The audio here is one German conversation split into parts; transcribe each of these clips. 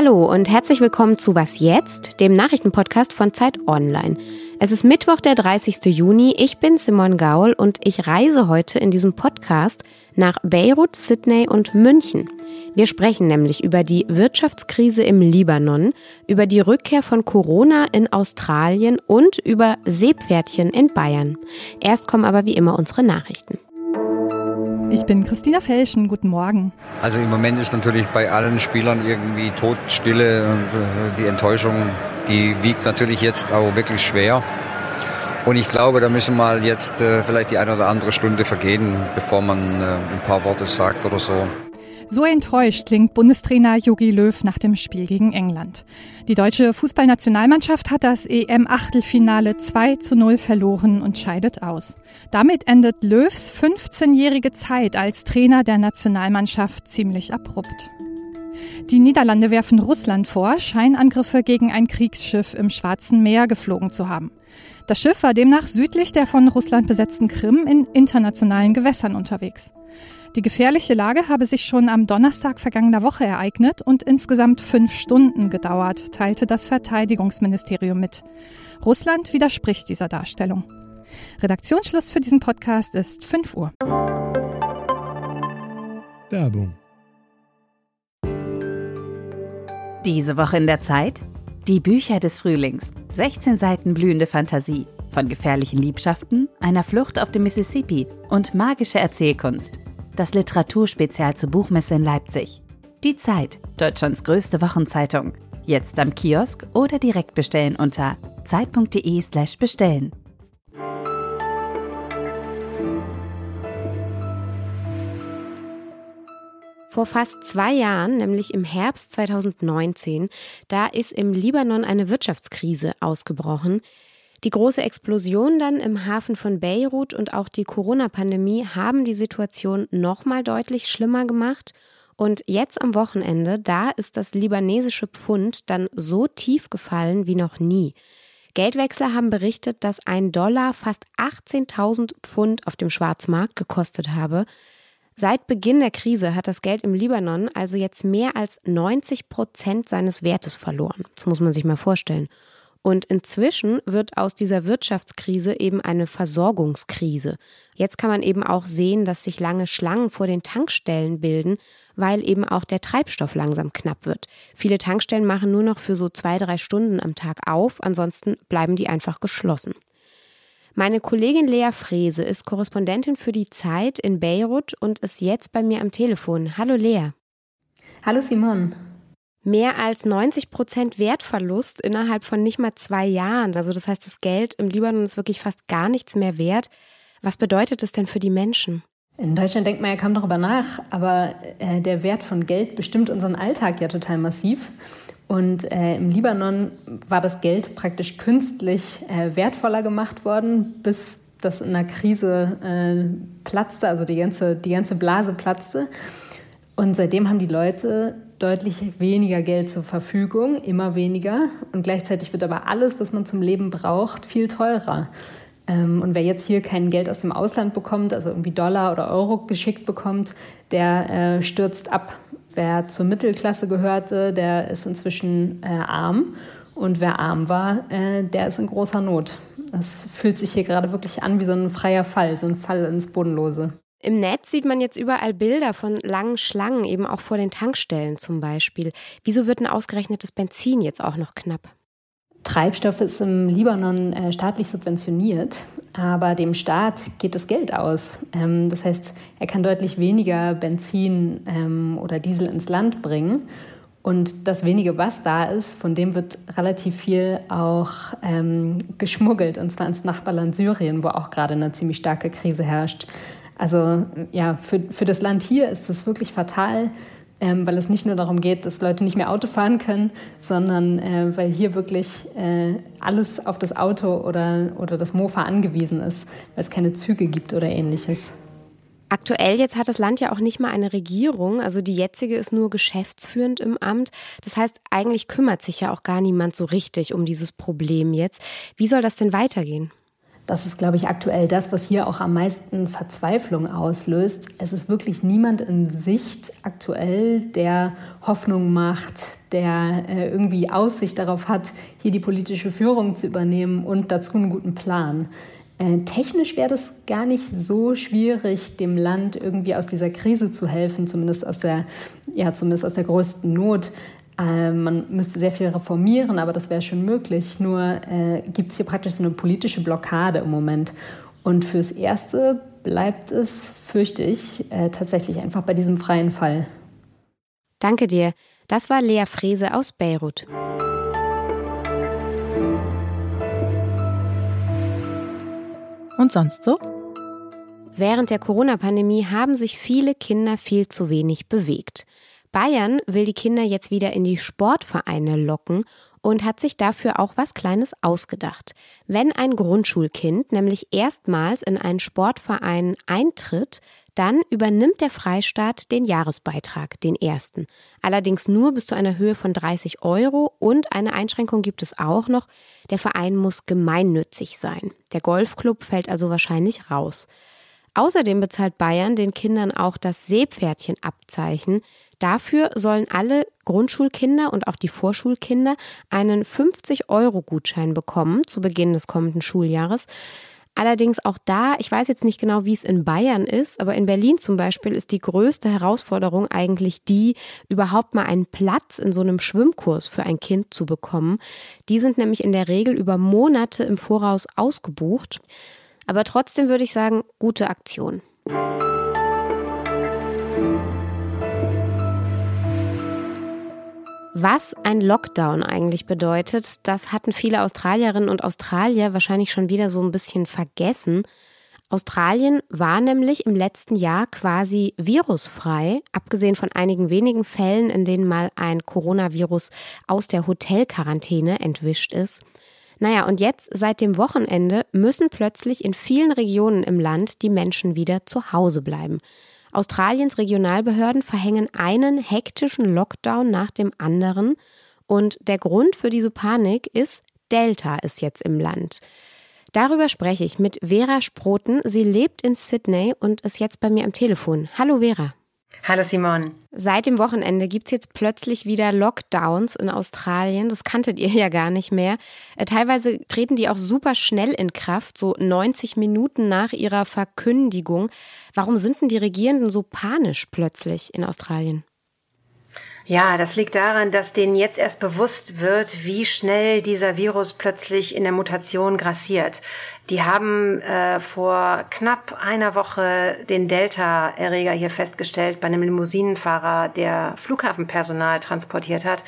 Hallo und herzlich willkommen zu Was jetzt, dem Nachrichtenpodcast von Zeit Online. Es ist Mittwoch, der 30. Juni. Ich bin Simon Gaul und ich reise heute in diesem Podcast nach Beirut, Sydney und München. Wir sprechen nämlich über die Wirtschaftskrise im Libanon, über die Rückkehr von Corona in Australien und über Seepferdchen in Bayern. Erst kommen aber wie immer unsere Nachrichten. Ich bin Christina Felschen, guten Morgen. Also im Moment ist natürlich bei allen Spielern irgendwie Todstille und äh, die Enttäuschung, die wiegt natürlich jetzt auch wirklich schwer. Und ich glaube, da müssen mal jetzt äh, vielleicht die eine oder andere Stunde vergehen, bevor man äh, ein paar Worte sagt oder so. So enttäuscht klingt Bundestrainer Jogi Löw nach dem Spiel gegen England. Die deutsche Fußballnationalmannschaft hat das EM-Achtelfinale 2 zu 0 verloren und scheidet aus. Damit endet Löws 15-jährige Zeit als Trainer der Nationalmannschaft ziemlich abrupt. Die Niederlande werfen Russland vor, Scheinangriffe gegen ein Kriegsschiff im Schwarzen Meer geflogen zu haben. Das Schiff war demnach südlich der von Russland besetzten Krim in internationalen Gewässern unterwegs. Die gefährliche Lage habe sich schon am Donnerstag vergangener Woche ereignet und insgesamt fünf Stunden gedauert, teilte das Verteidigungsministerium mit. Russland widerspricht dieser Darstellung. Redaktionsschluss für diesen Podcast ist 5 Uhr. Werbung. Diese Woche in der Zeit? Die Bücher des Frühlings. 16 Seiten blühende Fantasie. Von gefährlichen Liebschaften, einer Flucht auf dem Mississippi und magische Erzählkunst das Literaturspezial zur Buchmesse in Leipzig. Die Zeit, Deutschlands größte Wochenzeitung. Jetzt am Kiosk oder direkt bestellen unter zeit.de/slash bestellen. Vor fast zwei Jahren, nämlich im Herbst 2019, da ist im Libanon eine Wirtschaftskrise ausgebrochen. Die große Explosion dann im Hafen von Beirut und auch die Corona-Pandemie haben die Situation nochmal deutlich schlimmer gemacht. Und jetzt am Wochenende, da ist das libanesische Pfund dann so tief gefallen wie noch nie. Geldwechsler haben berichtet, dass ein Dollar fast 18.000 Pfund auf dem Schwarzmarkt gekostet habe. Seit Beginn der Krise hat das Geld im Libanon also jetzt mehr als 90 Prozent seines Wertes verloren. Das muss man sich mal vorstellen. Und inzwischen wird aus dieser Wirtschaftskrise eben eine Versorgungskrise. Jetzt kann man eben auch sehen, dass sich lange Schlangen vor den Tankstellen bilden, weil eben auch der Treibstoff langsam knapp wird. Viele Tankstellen machen nur noch für so zwei, drei Stunden am Tag auf, ansonsten bleiben die einfach geschlossen. Meine Kollegin Lea Frese ist Korrespondentin für die Zeit in Beirut und ist jetzt bei mir am Telefon. Hallo Lea. Hallo Simon mehr als 90 Prozent Wertverlust innerhalb von nicht mal zwei Jahren. Also das heißt, das Geld im Libanon ist wirklich fast gar nichts mehr wert. Was bedeutet das denn für die Menschen? In Deutschland denkt man ja kaum darüber nach, aber äh, der Wert von Geld bestimmt unseren Alltag ja total massiv. Und äh, im Libanon war das Geld praktisch künstlich äh, wertvoller gemacht worden, bis das in der Krise äh, platzte, also die ganze, die ganze Blase platzte. Und seitdem haben die Leute deutlich weniger Geld zur Verfügung, immer weniger. Und gleichzeitig wird aber alles, was man zum Leben braucht, viel teurer. Ähm, und wer jetzt hier kein Geld aus dem Ausland bekommt, also irgendwie Dollar oder Euro geschickt bekommt, der äh, stürzt ab. Wer zur Mittelklasse gehörte, der ist inzwischen äh, arm. Und wer arm war, äh, der ist in großer Not. Das fühlt sich hier gerade wirklich an wie so ein freier Fall, so ein Fall ins Bodenlose. Im Netz sieht man jetzt überall Bilder von langen Schlangen, eben auch vor den Tankstellen zum Beispiel. Wieso wird ein ausgerechnetes Benzin jetzt auch noch knapp? Treibstoff ist im Libanon äh, staatlich subventioniert, aber dem Staat geht das Geld aus. Ähm, das heißt, er kann deutlich weniger Benzin ähm, oder Diesel ins Land bringen. Und das wenige, was da ist, von dem wird relativ viel auch ähm, geschmuggelt, und zwar ins Nachbarland Syrien, wo auch gerade eine ziemlich starke Krise herrscht. Also ja, für, für das Land hier ist das wirklich fatal, ähm, weil es nicht nur darum geht, dass Leute nicht mehr Auto fahren können, sondern äh, weil hier wirklich äh, alles auf das Auto oder, oder das Mofa angewiesen ist, weil es keine Züge gibt oder ähnliches. Aktuell jetzt hat das Land ja auch nicht mal eine Regierung, also die jetzige ist nur geschäftsführend im Amt. Das heißt, eigentlich kümmert sich ja auch gar niemand so richtig um dieses Problem jetzt. Wie soll das denn weitergehen? Das ist, glaube ich, aktuell das, was hier auch am meisten Verzweiflung auslöst. Es ist wirklich niemand in Sicht aktuell, der Hoffnung macht, der äh, irgendwie Aussicht darauf hat, hier die politische Führung zu übernehmen und dazu einen guten Plan. Äh, technisch wäre das gar nicht so schwierig, dem Land irgendwie aus dieser Krise zu helfen, zumindest aus der, ja, zumindest aus der größten Not. Äh, man müsste sehr viel reformieren, aber das wäre schon möglich. Nur äh, gibt es hier praktisch so eine politische Blockade im Moment. Und fürs Erste bleibt es, fürchte ich, äh, tatsächlich einfach bei diesem freien Fall. Danke dir. Das war Lea Frese aus Beirut. Und sonst so? Während der Corona-Pandemie haben sich viele Kinder viel zu wenig bewegt. Bayern will die Kinder jetzt wieder in die Sportvereine locken und hat sich dafür auch was Kleines ausgedacht. Wenn ein Grundschulkind nämlich erstmals in einen Sportverein eintritt, dann übernimmt der Freistaat den Jahresbeitrag, den ersten. Allerdings nur bis zu einer Höhe von 30 Euro und eine Einschränkung gibt es auch noch. Der Verein muss gemeinnützig sein. Der Golfclub fällt also wahrscheinlich raus. Außerdem bezahlt Bayern den Kindern auch das Seepferdchenabzeichen. Dafür sollen alle Grundschulkinder und auch die Vorschulkinder einen 50-Euro-Gutschein bekommen zu Beginn des kommenden Schuljahres. Allerdings auch da, ich weiß jetzt nicht genau, wie es in Bayern ist, aber in Berlin zum Beispiel ist die größte Herausforderung eigentlich die, überhaupt mal einen Platz in so einem Schwimmkurs für ein Kind zu bekommen. Die sind nämlich in der Regel über Monate im Voraus ausgebucht. Aber trotzdem würde ich sagen, gute Aktion. Was ein Lockdown eigentlich bedeutet, das hatten viele Australierinnen und Australier wahrscheinlich schon wieder so ein bisschen vergessen. Australien war nämlich im letzten Jahr quasi virusfrei, abgesehen von einigen wenigen Fällen, in denen mal ein Coronavirus aus der Hotelquarantäne entwischt ist. Naja, und jetzt seit dem Wochenende müssen plötzlich in vielen Regionen im Land die Menschen wieder zu Hause bleiben. Australiens Regionalbehörden verhängen einen hektischen Lockdown nach dem anderen. Und der Grund für diese Panik ist, Delta ist jetzt im Land. Darüber spreche ich mit Vera Sproten. Sie lebt in Sydney und ist jetzt bei mir am Telefon. Hallo Vera. Hallo Simon. Seit dem Wochenende gibt es jetzt plötzlich wieder Lockdowns in Australien. Das kanntet ihr ja gar nicht mehr. Äh, teilweise treten die auch super schnell in Kraft, so 90 Minuten nach ihrer Verkündigung. Warum sind denn die Regierenden so panisch plötzlich in Australien? Ja, das liegt daran, dass denen jetzt erst bewusst wird, wie schnell dieser Virus plötzlich in der Mutation grassiert. Die haben äh, vor knapp einer Woche den Delta-Erreger hier festgestellt bei einem Limousinenfahrer, der Flughafenpersonal transportiert hat.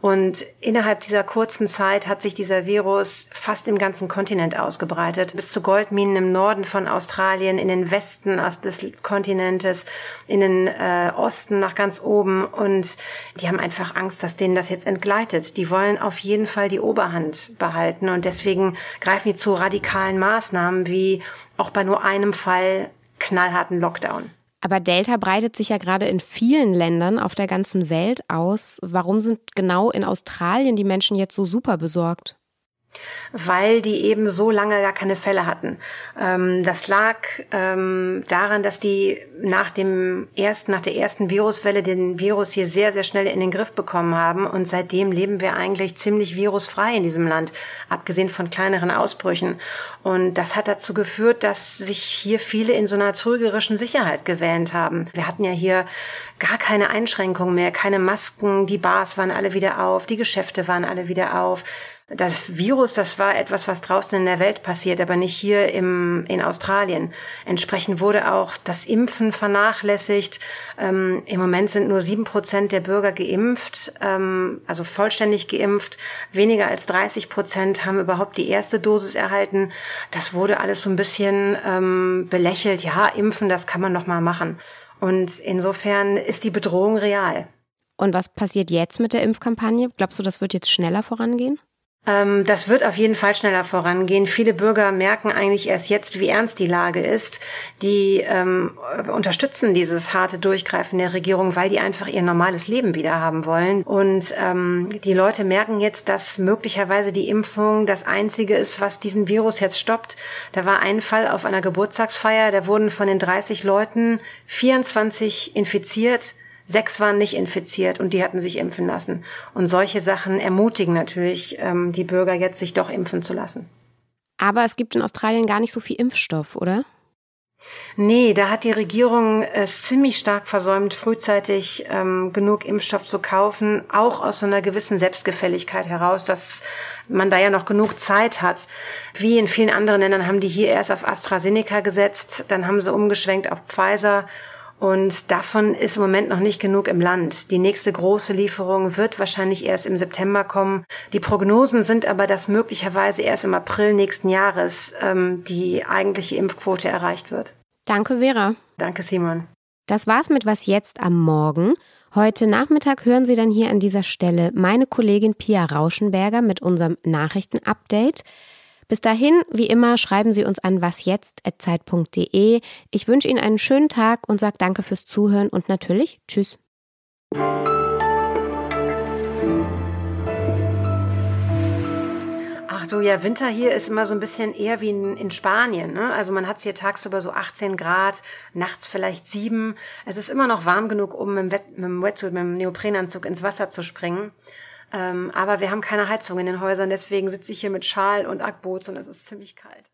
Und innerhalb dieser kurzen Zeit hat sich dieser Virus fast im ganzen Kontinent ausgebreitet, bis zu Goldminen im Norden von Australien, in den Westen des Kontinentes, in den äh, Osten nach ganz oben. Und die haben einfach Angst, dass denen das jetzt entgleitet. Die wollen auf jeden Fall die Oberhand behalten und deswegen greifen die zu radikalen Maßnahmen wie auch bei nur einem Fall knallharten Lockdown. Aber Delta breitet sich ja gerade in vielen Ländern auf der ganzen Welt aus. Warum sind genau in Australien die Menschen jetzt so super besorgt? Weil die eben so lange gar keine Fälle hatten. Ähm, das lag ähm, daran, dass die nach dem ersten, nach der ersten Viruswelle den Virus hier sehr, sehr schnell in den Griff bekommen haben und seitdem leben wir eigentlich ziemlich virusfrei in diesem Land, abgesehen von kleineren Ausbrüchen. Und das hat dazu geführt, dass sich hier viele in so einer trügerischen Sicherheit gewähnt haben. Wir hatten ja hier gar keine Einschränkungen mehr, keine Masken, die Bars waren alle wieder auf, die Geschäfte waren alle wieder auf. Das Virus, das war etwas, was draußen in der Welt passiert, aber nicht hier im, in Australien. Entsprechend wurde auch das Impfen vernachlässigt. Ähm, Im Moment sind nur sieben Prozent der Bürger geimpft, ähm, also vollständig geimpft. Weniger als 30 Prozent haben überhaupt die erste Dosis erhalten. Das wurde alles so ein bisschen ähm, belächelt. Ja, impfen, das kann man noch mal machen. Und insofern ist die Bedrohung real. Und was passiert jetzt mit der Impfkampagne? Glaubst du, das wird jetzt schneller vorangehen? Ähm, das wird auf jeden Fall schneller vorangehen. Viele Bürger merken eigentlich erst jetzt, wie ernst die Lage ist. Die ähm, unterstützen dieses harte Durchgreifen der Regierung, weil die einfach ihr normales Leben wieder haben wollen. Und ähm, die Leute merken jetzt, dass möglicherweise die Impfung das Einzige ist, was diesen Virus jetzt stoppt. Da war ein Fall auf einer Geburtstagsfeier, da wurden von den 30 Leuten 24 infiziert Sechs waren nicht infiziert und die hatten sich impfen lassen. Und solche Sachen ermutigen natürlich ähm, die Bürger jetzt, sich doch impfen zu lassen. Aber es gibt in Australien gar nicht so viel Impfstoff, oder? Nee, da hat die Regierung es ziemlich stark versäumt, frühzeitig ähm, genug Impfstoff zu kaufen, auch aus so einer gewissen Selbstgefälligkeit heraus, dass man da ja noch genug Zeit hat. Wie in vielen anderen Ländern haben die hier erst auf AstraZeneca gesetzt, dann haben sie umgeschwenkt auf Pfizer und davon ist im Moment noch nicht genug im Land. Die nächste große Lieferung wird wahrscheinlich erst im September kommen. Die Prognosen sind aber, dass möglicherweise erst im April nächsten Jahres ähm, die eigentliche Impfquote erreicht wird. Danke, Vera. Danke, Simon. Das war's mit Was jetzt am Morgen. Heute Nachmittag hören Sie dann hier an dieser Stelle meine Kollegin Pia Rauschenberger mit unserem Nachrichtenupdate. Bis dahin, wie immer, schreiben Sie uns an wasjetzt.zeit.de. Ich wünsche Ihnen einen schönen Tag und sage danke fürs Zuhören und natürlich Tschüss. Ach du, ja, Winter hier ist immer so ein bisschen eher wie in, in Spanien. Ne? Also man hat hier tagsüber so 18 Grad, nachts vielleicht sieben. Es ist immer noch warm genug, um mit dem, mit dem Wetsuit, mit dem Neoprenanzug ins Wasser zu springen. Ähm, aber wir haben keine Heizung in den Häusern, deswegen sitze ich hier mit Schal und Ackboots und es ist ziemlich kalt.